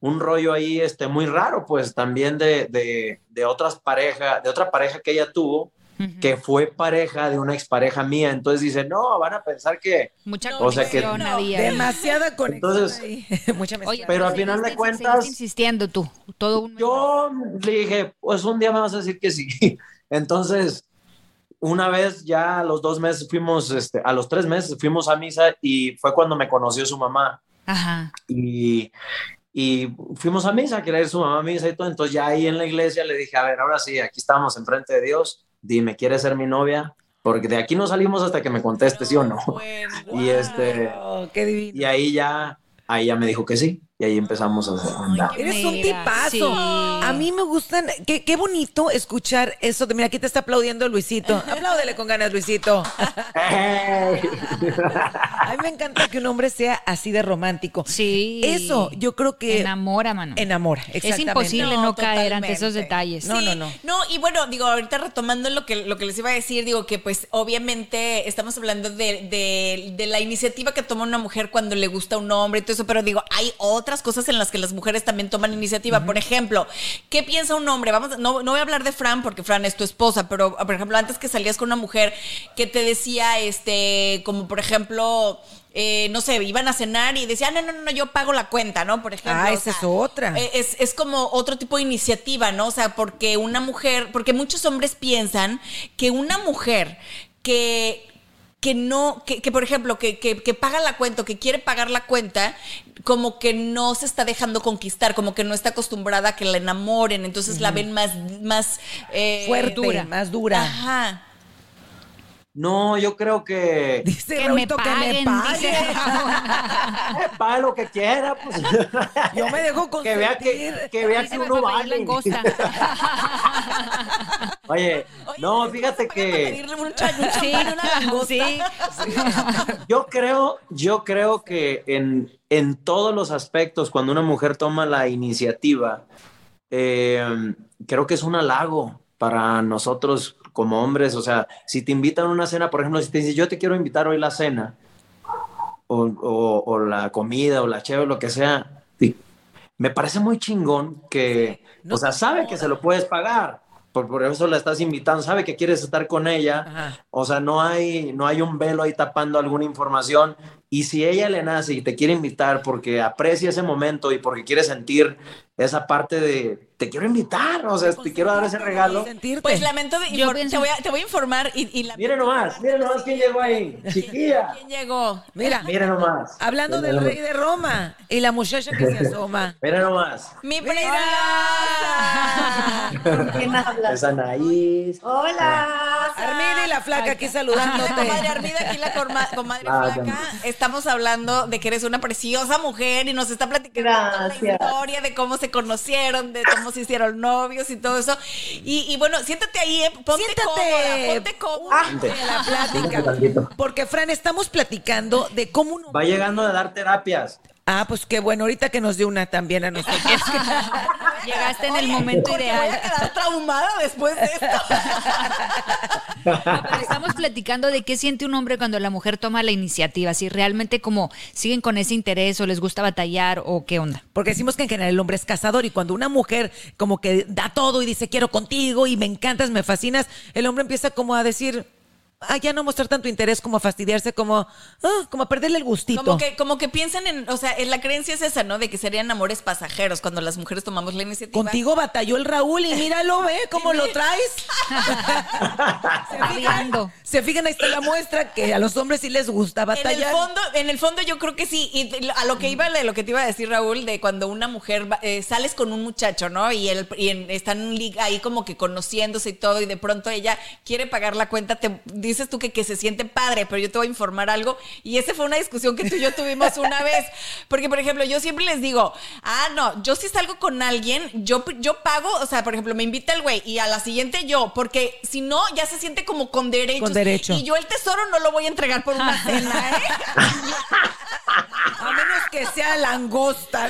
un rollo ahí este, muy raro, pues también de, de, de otras parejas, de otra pareja que ella tuvo, que fue pareja de una expareja mía. Entonces dice, no, van a pensar que...
Mucha
O sea que-
conexión había.
Demasiada conexión
Entonces-. *laughs*
Mucha
Oye.
Pero al final de cuentas-
insistiendo tú. Todo un
Yo le dije, pues un día me vas a decir que sí. *laughs* Entonces, una vez ya a los dos meses fuimos, este, a los tres meses fuimos a misa y fue cuando me conoció su mamá.
Ajá.
y, y fuimos a misa, quería ir su mamá a misa y todo, entonces ya ahí en la iglesia le dije, a ver, ahora sí, aquí estamos enfrente de Dios, dime, ¿quieres ser mi novia? Porque de aquí no salimos hasta que me conteste sí o no. *laughs* Y este,
qué divino.
y ahí ya, ahí ya me dijo que sí, y ahí empezamos a andar.
Eres un tipazo.
sí.
A mí me gustan. Qué, qué bonito escuchar eso. de- Mira, aquí te está aplaudiendo Luisito. *laughs* Apláudele con ganas, Luisito. *laughs* A mí me encanta que un hombre sea así de romántico.
Sí.
Eso, yo creo que
Enamora, mano.
enamora.
Es
exactamente.
imposible no,
No,
caer ante esos detalles.
No,
Sí,
no, no.
No, y bueno, digo, ahorita retomando lo que, lo que les iba a decir, digo que pues obviamente estamos hablando de, de- de la iniciativa que toma una mujer cuando le gusta un hombre y todo eso, pero digo, hay otras cosas en las que las mujeres también toman iniciativa. Por ejemplo, ¿qué piensa un hombre? Vamos, no, no voy a hablar de Fran porque Fran es tu esposa, pero por ejemplo, antes que salías con una mujer que te decía, este, como por ejemplo... eh, no sé, iban a cenar y decían, no, no, no, yo pago la cuenta, ¿no? Por ejemplo.
Ah,
o
esa
sea,
es otra.
eh, es, es como otro tipo de iniciativa, ¿no? O sea, porque una mujer, porque muchos hombres piensan que una mujer que que no, que, que, por ejemplo, que, que, que paga la cuenta o que quiere pagar la cuenta, como que no se está dejando conquistar, como que no está acostumbrada a que la enamoren, entonces la ven más, más eh,
Fuerte, más dura.
Ajá.
No, yo creo que...
Dice
Que me
que me pague.
dice. *laughs*
Eh, pague lo que quiera, pues.
Yo me dejo
que vea que,
consentir.
que vea que uno vale. *laughs*
langosta.
Oye, no, fíjate que...
Pedirle un *laughs* una
sí.
Yo creo, yo creo que en, en todos los aspectos, cuando una mujer toma la iniciativa, eh, creo que es un halago para nosotros como hombres. O sea, si te invitan a una cena, por ejemplo, si te dices, yo te quiero invitar hoy la cena, o, o- o la comida, o la cheve, lo que sea, me parece muy chingón que,
no
o sea, sabe que se lo puedes pagar. Por, por eso la estás invitando, sabe que quieres estar con ella,
Ajá.
o sea, no hay, no hay un velo ahí tapando alguna información. Y si ella le nace y te quiere invitar porque aprecia ese momento y porque quiere sentir esa parte de, te quiero invitar, o sea, te quiero dar ese regalo.
Sentirte.
Pues lamento de
Yo pienso-
te, voy a, te voy a informar y, y la-
Mire nomás, mire nomás quién llegó ahí, *laughs* chiquilla.
¿Quién llegó?
Mira,
Mire nomás.
hablando del
nomás.
rey de Roma y la muchacha que se asoma. *laughs*
Mire nomás.
¡Mi
Mira.
preciosa! *laughs*
Es Anaís.
Hola.
Armida y la flaca aquí saludándote.
comadre Armida, aquí la comadre
Ah,
flaca. Estamos hablando de que eres una preciosa mujer y nos está platicando toda la historia de cómo se conocieron, de cómo se hicieron novios y todo eso. Y, y bueno, siéntate ahí, eh, ponte cómoda,
Siéntate.
ponte cómoda.
Vente.
De la plática. Porque, Fran, estamos platicando de cómo un
Va llegando a dar terapias.
Ah, pues qué bueno, ahorita que nos dio una también a nosotros. *laughs*
Llegaste en el
Oye,
momento
porque Voy a
ideal.
quedar traumada después de esto.
Pero estamos platicando de qué siente un hombre cuando la mujer toma la iniciativa, si realmente como siguen con ese interés o les gusta batallar o qué onda.
Porque decimos que en general el hombre es cazador y cuando una mujer como que da todo y dice quiero contigo y me encantas, me fascinas, el hombre empieza como a decir, a ya no mostrar tanto interés, como a fastidiarse, como, ah, como a perderle el gustito.
Como que, como que piensan en, o sea, en la creencia es esa, ¿no? De que serían amores pasajeros cuando las mujeres tomamos la iniciativa.
Contigo batalló el Raúl y míralo, ve cómo lo traes. *laughs* se, fijan, se fijan, ahí está la muestra que a los hombres sí les gusta batallar.
En el fondo, en el fondo yo creo que sí. Y a lo que iba, de lo que te iba a decir, Raúl, de cuando una mujer va- eh, sales con un muchacho, ¿no? Y, él, y en- están ahí como que conociéndose y todo, y de pronto ella quiere pagar la cuenta, te dices tú que, que se siente padre, pero yo te voy a informar algo. Y esa fue una discusión que tú y yo tuvimos *laughs* una vez. Porque, por ejemplo, yo siempre les digo, ah, no, yo si salgo con alguien, yo, yo pago, o sea, por ejemplo, me invita el güey y a la siguiente yo, porque si no, ya se siente como con derechos.
Con derecho.
Y yo el tesoro no lo voy a entregar por una *laughs* cena, ¿eh? *laughs*
Que sea langosta.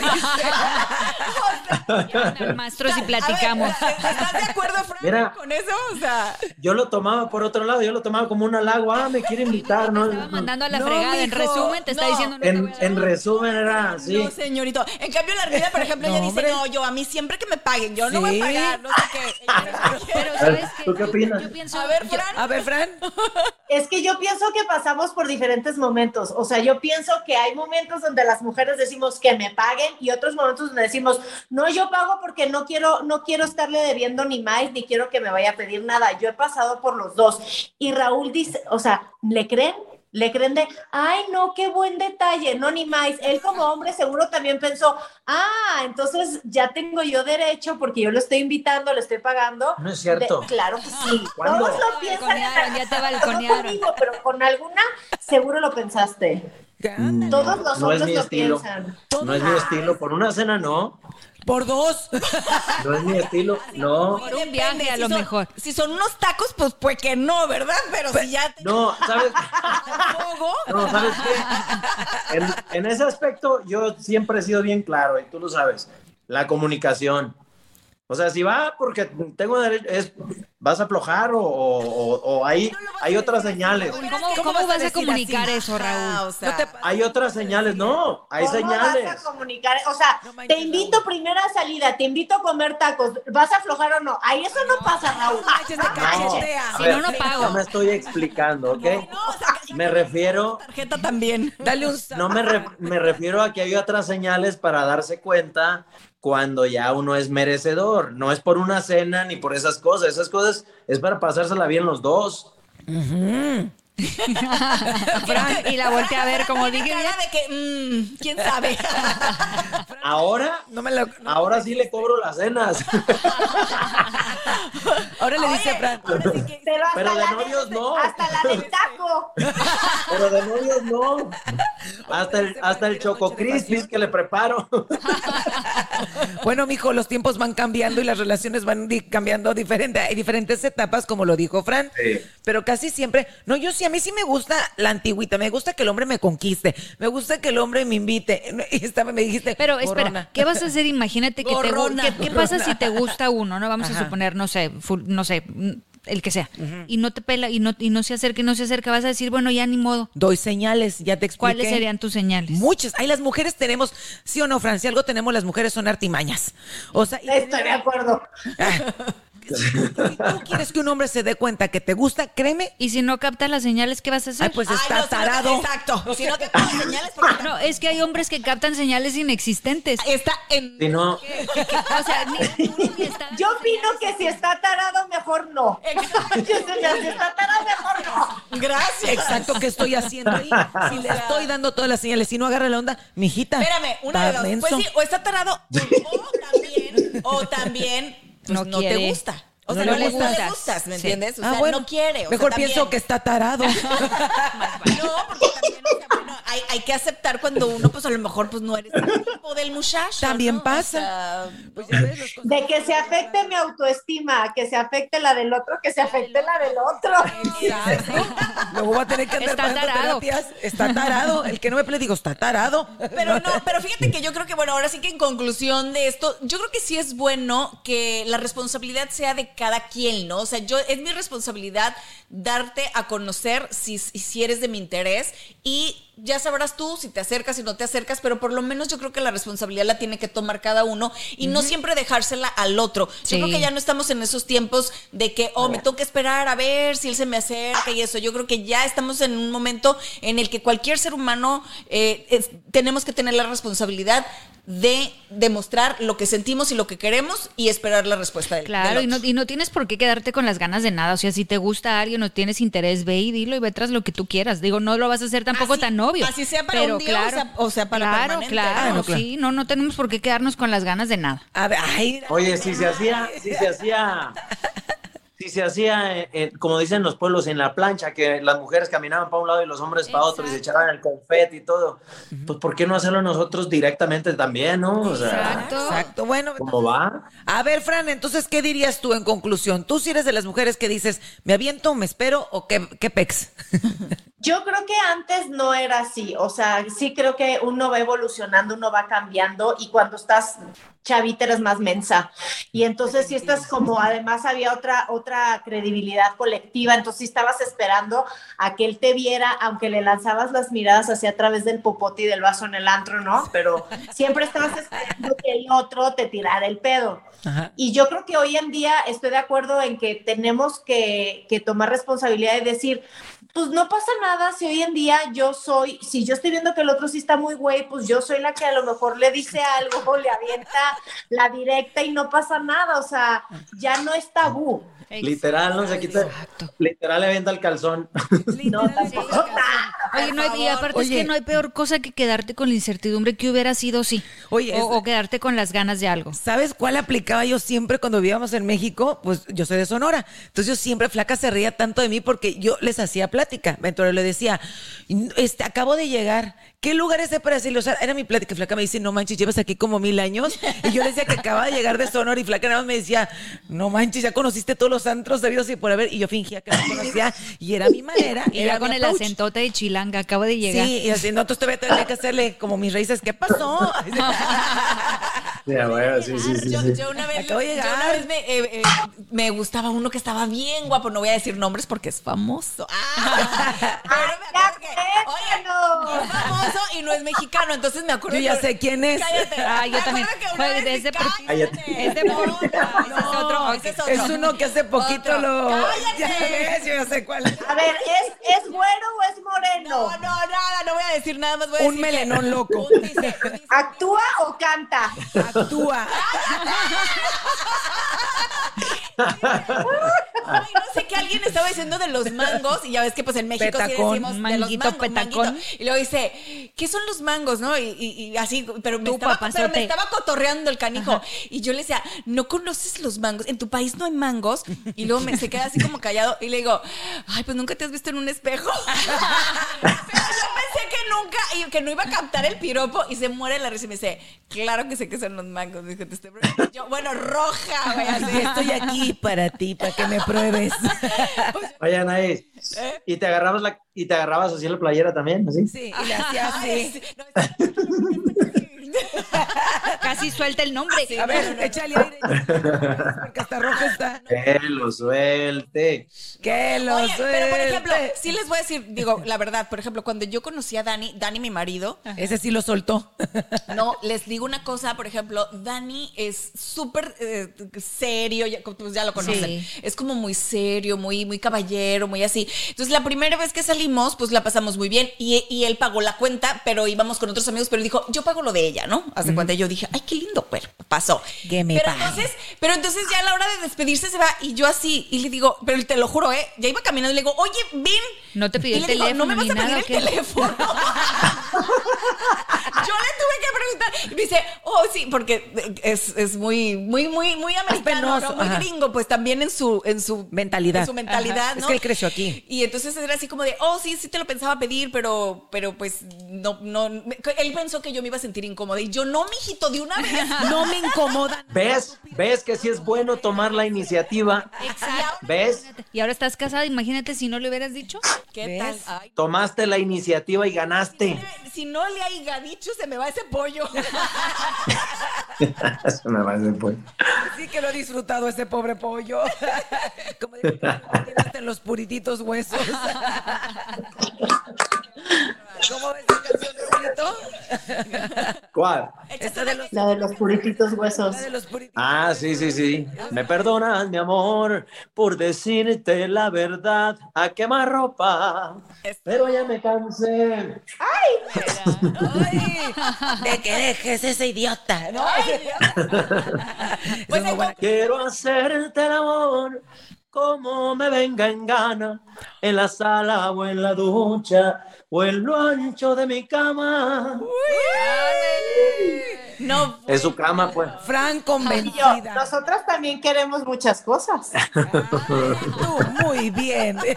Mastros y platicamos.
Ver, ¿Estás de acuerdo, Fran,
Mira.
con eso? O sea,
Yo lo tomaba por otro lado, yo lo tomaba como un halago. Ah, me quiere invitar, ¿no?
Estaba mandando a la
No,
fregada. En resumen, te está diciendo no
En, en resumen era así.
no, señorito. En cambio, la Armida, por ejemplo, ella dice, no, yo a mí siempre que me paguen, yo no voy a pagar, no sé qué.
Pero, ¿sabes qué?
¿Tú qué
Yo-
opinas?
Yo pienso,
A ver,
yo-
Fran.
A ver, Fran.
Es que yo pienso que pasamos por diferentes momentos. O sea, yo pienso que hay momentos donde las mujeres decimos que me paguen y otros momentos donde decimos, no, yo pago porque no quiero, no quiero estarle debiendo ni más, ni quiero que me vaya a pedir nada. Yo he pasado por los dos. Y Raúl dice, o sea, ¿le creen? Le creen de, ay, no, qué buen detalle, no, ni más. Él como hombre seguro también pensó, ah, entonces ya tengo yo derecho porque yo lo estoy invitando, le estoy pagando.
No es cierto.
De- claro que sí. *laughs*
¿Cuándo?
Todos lo piensan.
ya te *laughs*
No
balconearon.
conmigo, pero con alguna seguro lo pensaste. Todos los
No es mi
lo
estilo.
piensan.
No es mi estilo. Por una cena, no.
Por dos.
No es mi estilo. No.
Por un viaje, a
si
lo
son-
mejor.
Si son unos tacos, pues pues que no, ¿verdad? Pero si ya te
No, ¿sabes? No, ¿sabes qué? En, en ese aspecto yo siempre he sido bien claro y tú lo sabes. La comunicación. O sea, si va porque tengo derecho, es, vas a aflojar o, o- o- o hay, hay otras señales.
¿Cómo,
¿Cómo
cómo
vas a
vas a
decir
comunicar
así?
eso, Raúl?
Ah, o sea,
No te-
Hay otras señales, no, hay
¿Cómo
señales.
vas a comunicar? O sea,
No
te invito primera salida, te invito a comer tacos, ¿vas a aflojar o no? Ahí eso no pasa, Raúl.
manches, te
No,
cachetea.
a
Si
ver,
no, no pago.
No me estoy explicando, ¿ok?
no, o sea, que-
Me refiero,
tarjeta también.
Dale *laughs* un
no me, re- me refiero a que hay otras señales para darse cuenta cuando ya uno es merecedor. No es por una cena ni por esas cosas. Esas cosas es para pasársela bien los dos. *laughs*
Fran, y la volteé a ver como dije.
cara de que, mm, quién sabe. *laughs*
Ahora,
No me lo- no.
ahora sí le cobro las cenas. *laughs*
Ahora le dice Fran.
ahora sí que-
Pero
de
la
novios no.
Hasta la del taco.
Pero de novios no. Hasta el, hasta el Choco Crispis que le preparo.
Bueno, mijo, los tiempos van cambiando y las relaciones van cambiando diferente. Hay diferentes etapas, como lo dijo Fran.
Sí.
Pero casi siempre, no, yo a mí sí me gusta la antigüita. Me gusta que el hombre me conquiste. Me gusta que el hombre me invite. *laughs* Y esta me dijiste.
Pero espera,
"Borrona".
¿qué vas a hacer? Imagínate que te. ¿qué, qué pasa si te *laughs* gusta uno? No vamos
Ajá.
a suponer, no sé, no sé, mm, el que sea. Y no te pela y no y no se acerca, y no se acerca, vas a decir, bueno, ya ni modo.
Doy señales, ya te expliqué.
¿Cuáles serían tus señales?
Muchas. Ay, las mujeres tenemos, sí o no, Fran, si algo tenemos, las mujeres son artimañas. O sea, y
Estoy de acuerdo. *laughs*
Si tú quieres que un hombre se dé cuenta que te gusta, créeme.
Y si no captas las señales, ¿qué vas a hacer?
Ay, pues
Ay,
está
si no te-
tarado.
exacto. Si no te pones señales, porque *laughs*
no, es que hay hombres que captan señales inexistentes.
está en.
Si no,
O sea, ni uno ni está- *laughs*
Yo opino que si está tarado, mejor no. si está tarado, mejor no.
Gracias.
Exacto, ¿qué estoy haciendo ahí? Si le estoy dando todas las señales, si no agarra la onda, mijita.
Espérame, una de dos. Pues sí, o está tarado, o también, o también pues,
No
no,
quiere.
te gusta. O
No
sea,
le
no, le
gustas.
gustas, ¿me
Sí.
entiendes? O
Ah,
sea,
bueno.
no quiere. o sea,
Mejor
también-
pienso que está tarado. *laughs*
No, porque también, o sea, hay, hay que aceptar cuando uno, pues a lo mejor, pues no eres el tipo del muchacho.
También
¿no? O
pasa.
sea,
Pues ya ves, los consejos.
De que se afecte mi autoestima, que se afecte la del otro, que se afecte la del otro.
Luego voy a tener que andar
Está tarado.
terapias. Está tarado. El que no me pelea, digo, está tarado.
Pero no, pero fíjate que yo creo que, bueno, ahora sí que en conclusión de esto, yo creo que sí es bueno que la responsabilidad sea de cada quien, ¿no? O sea, yo, es mi responsabilidad darte a conocer si, si eres de mi interés y ya sabrás tú si te acercas, si no te acercas, pero por lo menos yo creo que la responsabilidad la tiene que tomar cada uno y no siempre dejársela al otro.
Sí.
Yo creo que ya no estamos en esos tiempos de que, oh, me tengo que esperar a ver si él se me acerca y eso. Yo creo que ya estamos en un momento en el que cualquier ser humano eh, es- tenemos que tener la responsabilidad de demostrar lo que sentimos y lo que queremos y esperar la respuesta del
Claro,
del
y no, y no tienes por qué quedarte con las ganas de nada. O sea, si te gusta alguien o tienes interés, ve y dilo y ve tras lo que tú quieras. Digo, no lo vas a hacer tampoco
Así-
tan obvio.
así sea para
pero
un día o sea- o sea para
claro,
permanente,
Claro,
¿no? Claro.
sí. No, no tenemos por qué quedarnos con las ganas de nada.
A ver, ay,
Oye, si se hacía, si se hacía, si se hacía, eh, eh, como dicen los pueblos, en la plancha, que las mujeres caminaban para un lado y los hombres para otro y se echaban el confeti y todo, pues ¿por qué no hacerlo nosotros directamente también, no? O sea,
Exacto.
Exacto. Bueno,
¿cómo va?
a ver, Fran, entonces, ¿qué dirías tú en conclusión? ¿Tú si eres de las mujeres que dices, me aviento, me espero o qué, qué pex? *laughs*
Yo creo que antes no era así, o sea, sí creo que uno va evolucionando, uno va cambiando y cuando estás chavita eres más mensa. Y entonces si estás como, además había otra, otra credibilidad colectiva, entonces sí estabas esperando a que él te viera, aunque le lanzabas las miradas hacia a través del popote y del vaso en el antro, ¿no? Pero siempre estabas esperando que el otro te tirara el pedo.
Ajá.
Y yo creo que hoy en día estoy de acuerdo en que tenemos que, que tomar responsabilidad y decir, pues no pasa nada si hoy en día yo soy, si yo estoy viendo que el otro sí está muy güey, pues yo soy la que a lo mejor le dice algo, *laughs* le avienta la directa y no pasa nada, o sea, ya no es tabú.
Literal, no se quita,
Exacto.
literal le venta el calzón.
No, tampoco.
Oye, no hay- y aparte es que no hay peor cosa que quedarte con la incertidumbre que hubiera sido sí.
Oye,
o,
es-
o quedarte con las ganas de algo.
¿Sabes cuál aplicaba yo siempre cuando vivíamos en México? Pues yo soy de Sonora. Entonces yo siempre, flaca, se reía tanto de mí porque yo les hacía plática. Entonces le decía, este, acabo de llegar. ¿Qué lugar es ese para decirle? O sea, era mi plática. Flaca me dice, no manches, llevas aquí como mil años. Y yo le decía que acababa de llegar de Sonora y Flaca nada más me decía, no manches, ya conociste todos los antros debidos y por haber. Y yo fingía que no *laughs* conocía y era mi manera.
Y
era
con el
approach.
acentote de chilanga, acabo de llegar.
Sí, y así, no, entonces todavía tenía que hacerle como mis raíces. ¿Qué pasó? *laughs* *laughs*
Ya, bueno, sí, sí, sí,
yo,
sí.
yo una vez,
Acabo de
yo
llegar.
una vez me, eh, eh, me gustaba uno que estaba bien guapo, no voy a decir nombres porque es famoso. Ah, *laughs* pero me acuerdo que, oye,
no.
es famoso y no es mexicano, entonces me acuerdo
Yo ya
que-
sé quién es.
Cállate.
Ah, yo
Me
también.
que vez-
de es de
No, no,
es otro.
es otro.
Es uno que hace poquito
Otro.
lo.
¡Cállate!
Ya ves, yo ya sé cuál.
A ver, ¿es, ¿es güero o es moreno?
No, no, nada, no voy a decir nada más. Voy a
Un
decir que-
melenón loco.
Un dice- dice-
¿Actúa o canta?
Actúa. *laughs* *laughs* *laughs*
Ay, no sé que alguien estaba diciendo de los mangos y ya ves que pues en México sí
Petacón,
decimos de los
manguito,
mangos,
petacón.
manguito. Y luego dice, ¿qué son los mangos, no? Y, y- y así, pero me, estaba, pero me estaba cotorreando el canijo. Y yo le decía, ¿no conoces los mangos? En tu país no hay mangos. Y luego me, se queda así como callado y le digo, ay, pues nunca te has visto en un espejo. *laughs* pero yo pensé que nunca, y que no iba a captar el piropo y se muere la risa y me dice, claro que sé que son los mangos. Me dijo, te estoy preguntando". Yo, bueno, roja, güey, así.
Y estoy aquí para ti, para que me pruebes. *laughs*
Oye, Anaís,
¿Eh?
¿y te agarrabas la, y te agarrabas así en la playera también, así?
Sí, y le hacía así. *laughs*
no, *laughs*
Casi suelta el nombre.
A ver, échale aire. *laughs* Porque hasta rojo está.
Que lo suelte.
Que lo
Oye, pero por ejemplo,
suelte.
sí les voy a decir, digo, la verdad, por ejemplo, cuando yo conocí a Dani, Dani mi marido,
Ese sí lo soltó. *laughs*
no, les digo una cosa, por ejemplo, Dani es súper eh, serio, ya, pues ya lo conocen,
Sí.
es como muy serio, muy, muy caballero, muy así. Entonces, la primera vez que salimos, pues la pasamos muy bien y, y él pagó la cuenta, pero íbamos con otros amigos, pero dijo, yo pago lo de ella, ¿no? Hace cuenta, y yo dije, ay, qué lindo, pero pasó.
Que me
pero entonces, pero entonces ya a la hora de despedirse se va y yo así, y le digo, pero te lo juro, ¿eh? Ya iba caminando y le digo, oye, ven.
No te pidió el
digo,
teléfono
no me vas a pedir
nada,
el teléfono. *laughs* *laughs* Yo le tuve que preguntar. Y me dice, oh, sí, porque es, es muy, muy, muy, muy americano, muy
ajá.
gringo, pues también en su, en su
Mentalidad.
En su mentalidad,
Ajá.
¿no?
Es que él creció aquí.
Y entonces era así como de, oh, sí, sí te lo pensaba pedir, pero, pero pues no, no. Él pensó que yo me iba a sentir Y yo, no, mijito, de una vez.
No me incomodan.
¿Ves? ¿Ves que sí es bueno tomar la iniciativa?
Exacto.
¿Ves?
Y ahora estás casada, imagínate si no le hubieras dicho.
¿Qué
¿Ves?
tal? Ay,
Tomaste la iniciativa y ganaste.
si no le haya dicho, se me va ese pollo.
Se me va ese pollo.
Sí que lo ha disfrutado ese pobre pollo. Como en los purititos huesos.
¿Cuál?
Esta de los,
La de los purititos huesos.
la de los puritos.
Ah, sí, sí, sí. Me perdonas, mi amor, por decirte la verdad a quemar ropa. Pero ya me cansé.
Ay, de que dejes ese idiota, ¿no? *laughs*
Pues
Esa es muy buena.
Quiero hacerte el amor como me venga en gana, en la sala o en la ducha o en lo ancho de mi cama.
No,
En su cama, pues.
Fran
Y yo,
convencida.
nosotras también queremos muchas cosas. *laughs*
Tú, muy bien.
en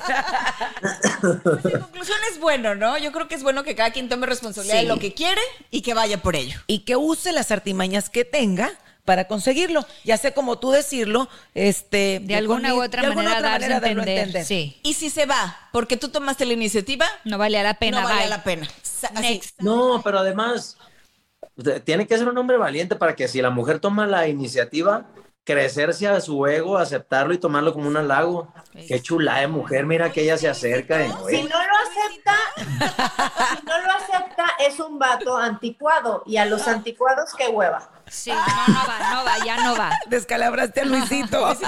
conclusión es bueno, ¿no? Yo creo que es bueno que cada quien tome responsabilidad
Sí.
de lo que quiere y que vaya por ello.
y que use las artimañas que tenga para conseguirlo. Ya sé como tú decirlo, este,
De alguna u otra
de alguna
manera
otra manera darlo a
entender. Sí.
Y si se va porque tú tomaste la iniciativa,
No valía la pena.
no vale la pena. Así.
No, pero además, de- tiene que ser un hombre valiente para que si la mujer toma la iniciativa, crecerse a su ego, aceptarlo y tomarlo como un halago. Qué chula de mujer, mira que ella se acerca. y,
Si
"Oye,
no lo acepta, si no lo acepta, es un vato anticuado. Y a los anticuados, qué hueva.
Sí, no, no va, no va, ya no va. *laughs*
Descalabraste a Luisito. *laughs*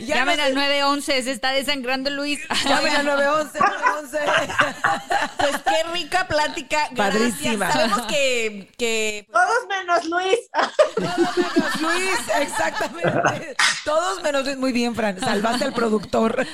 Llamen al
sé-
911, se está desangrando Luis.
Llamen al 911, *laughs* 911. *laughs*
Pues qué rica plática. Gracias.
Padrísima.
Sabemos que, que
Todos menos Luis.
Menos Luis, *laughs* exactamente. Todos menos Luis. Muy bien, Fran. Salvaste al productor.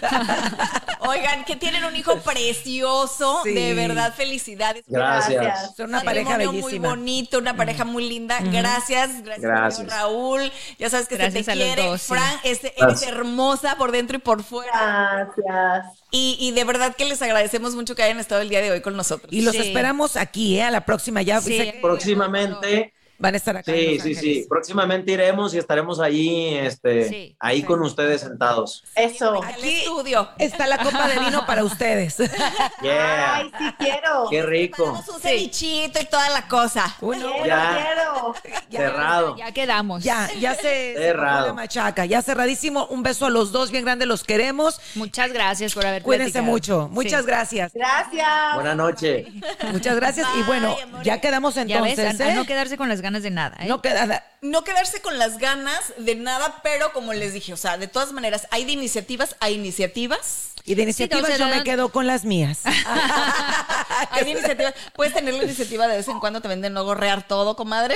*laughs*
Oigan, que tienen un hijo precioso,
Sí.
de verdad, felicidades.
Gracias.
Son una pareja
Matrimonio
bellísima.
muy bonito, una pareja muy linda. Gracias, gracias,
Gracias.
señor Raúl. Ya sabes que
Gracias
se te quiere.
dos, sí.
Fran, eres
Gracias.
hermosa por dentro y por fuera.
Gracias.
Y, y de verdad que les agradecemos mucho que hayan estado el día de hoy con nosotros.
Y los
Sí.
esperamos aquí, ¿eh? A la próxima ya.
Sí.
Próximamente,
Van a estar acá. en
sí,
Los
sí, sí. Próximamente iremos y estaremos allí, este,
Sí,
ahí con ustedes sentados.
Eso.
Aquí
estudio.
está la copa de vino para ustedes. *laughs*
Yeah.
Ay, sí quiero.
Qué rico.
Tenemos un cevichito y toda la cosa.
Bueno,
Quiero,
Ya.
quiero.
Cerrado.
Ya quedamos.
ya, ya se,
Cerrado.
la machaca. Ya cerradísimo. Un beso a los dos, bien grande, los queremos.
Muchas gracias por haber
Cuídense
platicado.
mucho. Muchas
Sí.
gracias.
Gracias.
Buenas noches.
Muchas gracias. y bueno, ya quedamos
Ya
entonces.
ves, a, a
¿eh?
no quedarse con las ganas de nada. ¿eh?
No queda.
No quedarse con las ganas de nada, pero como les dije, o sea, de todas maneras, hay de iniciativas a iniciativas.
Y de iniciativas
o sea,
yo me quedo con las mías. *laughs*
Hay de iniciativas. Puedes tener la iniciativa de vez en cuando también de no gorrear todo, comadre.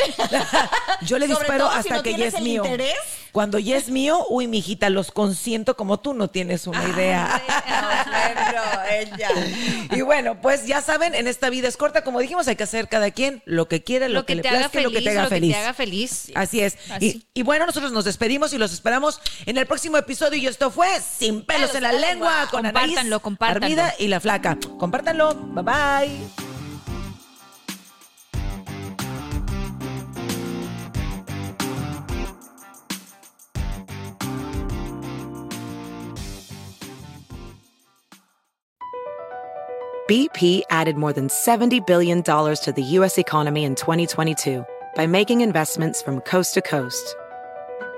*laughs*
Yo le disparo
todo si
hasta
no
que ya es
el
mío.
interés.
Cuando ya es mío, uy, mijita, los consiento como tú no tienes una idea.
Bueno, ella. *laughs*
Y bueno, pues ya saben, en esta vida es corta, como dijimos, hay que hacer cada quien lo que quiere, lo,
Lo que,
le
te haga
plazca y
feliz,
lo que te haga feliz.
haga feliz.
Así es.
Así.
Y, y bueno, nosotros nos despedimos y los esperamos en el próximo episodio. Y esto fue Sin pelos en la lengua con Anaís,
Compártanlo, compártanlo.
Armida y La Flaca. Compártanlo. Bye bye.
BP added more than $70 billion to the U.S. economy in 2022 by making investments from coast to coast.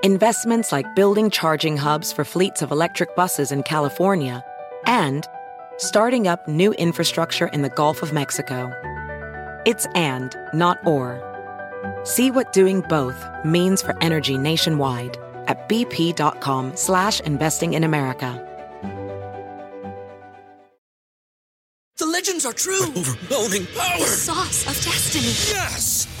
Investments like building charging hubs for fleets of electric buses in California and starting up new infrastructure in the Gulf of Mexico. It's and, not or. See what doing both means for energy nationwide at bp.com slash investing in America.
The legends are true.
Overwhelming power!
The Sauce of destiny.
Yes!